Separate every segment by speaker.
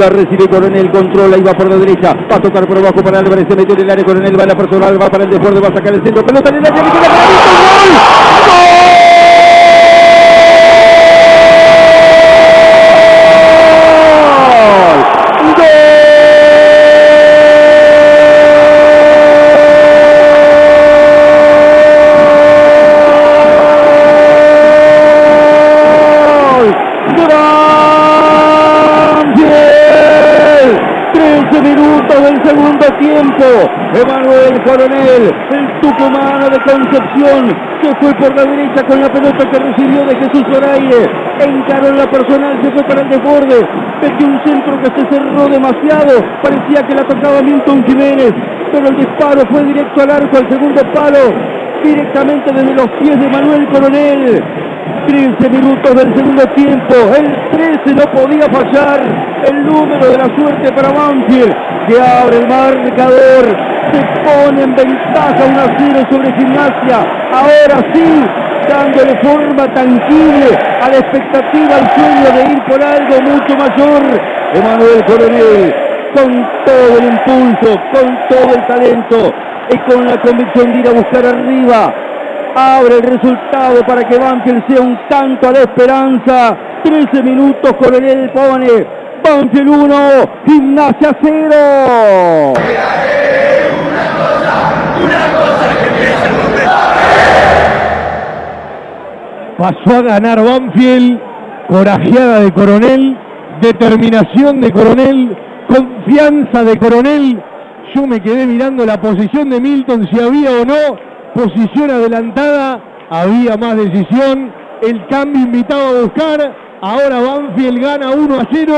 Speaker 1: La recibe Coronel, controla y va por la derecha. Va a tocar por abajo para Álvarez. Se metió en el área. Coronel va a la personal, va para el desborde, va a sacar el centro. Pelota en el área. Minutos del segundo tiempo. Emanuel Coronel, el tucumano de Concepción, se fue por la derecha con la pelota que recibió de Jesús Zoraire. Encaró en la personal, se fue para el desborde. Metió un centro que se cerró demasiado. Parecía que la tocaba Milton Jiménez, pero el disparo fue directo al arco, al segundo palo, directamente desde los pies de Manuel Coronel. 15 minutos del segundo tiempo, el 13 no podía fallar, el número de la suerte para Banfield, que abre el marcador, se pone en ventaja 1 a 0 sobre Gimnasia, ahora sí, dándole forma tangible a la expectativa, al sueño de ir por algo mucho mayor, Emanuel Coronel, con todo el impulso, con todo el talento y con la convicción de ir a buscar arriba, abre el resultado para que Banfield sea un tanto a la esperanza. 13 minutos, Coronel pone Banfield 1, Gimnasia 0.
Speaker 2: Pasó a ganar Banfield, corajeada de Coronel, determinación de Coronel, confianza de Coronel. Yo me quedé mirando la posición de Milton, si había o no posición adelantada, había más decisión, el cambio invitado a buscar, ahora Banfield gana 1 a 0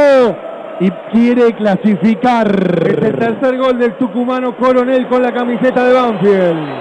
Speaker 2: y quiere clasificar.
Speaker 3: Es el tercer gol del tucumano Coronel con la camiseta de Banfield.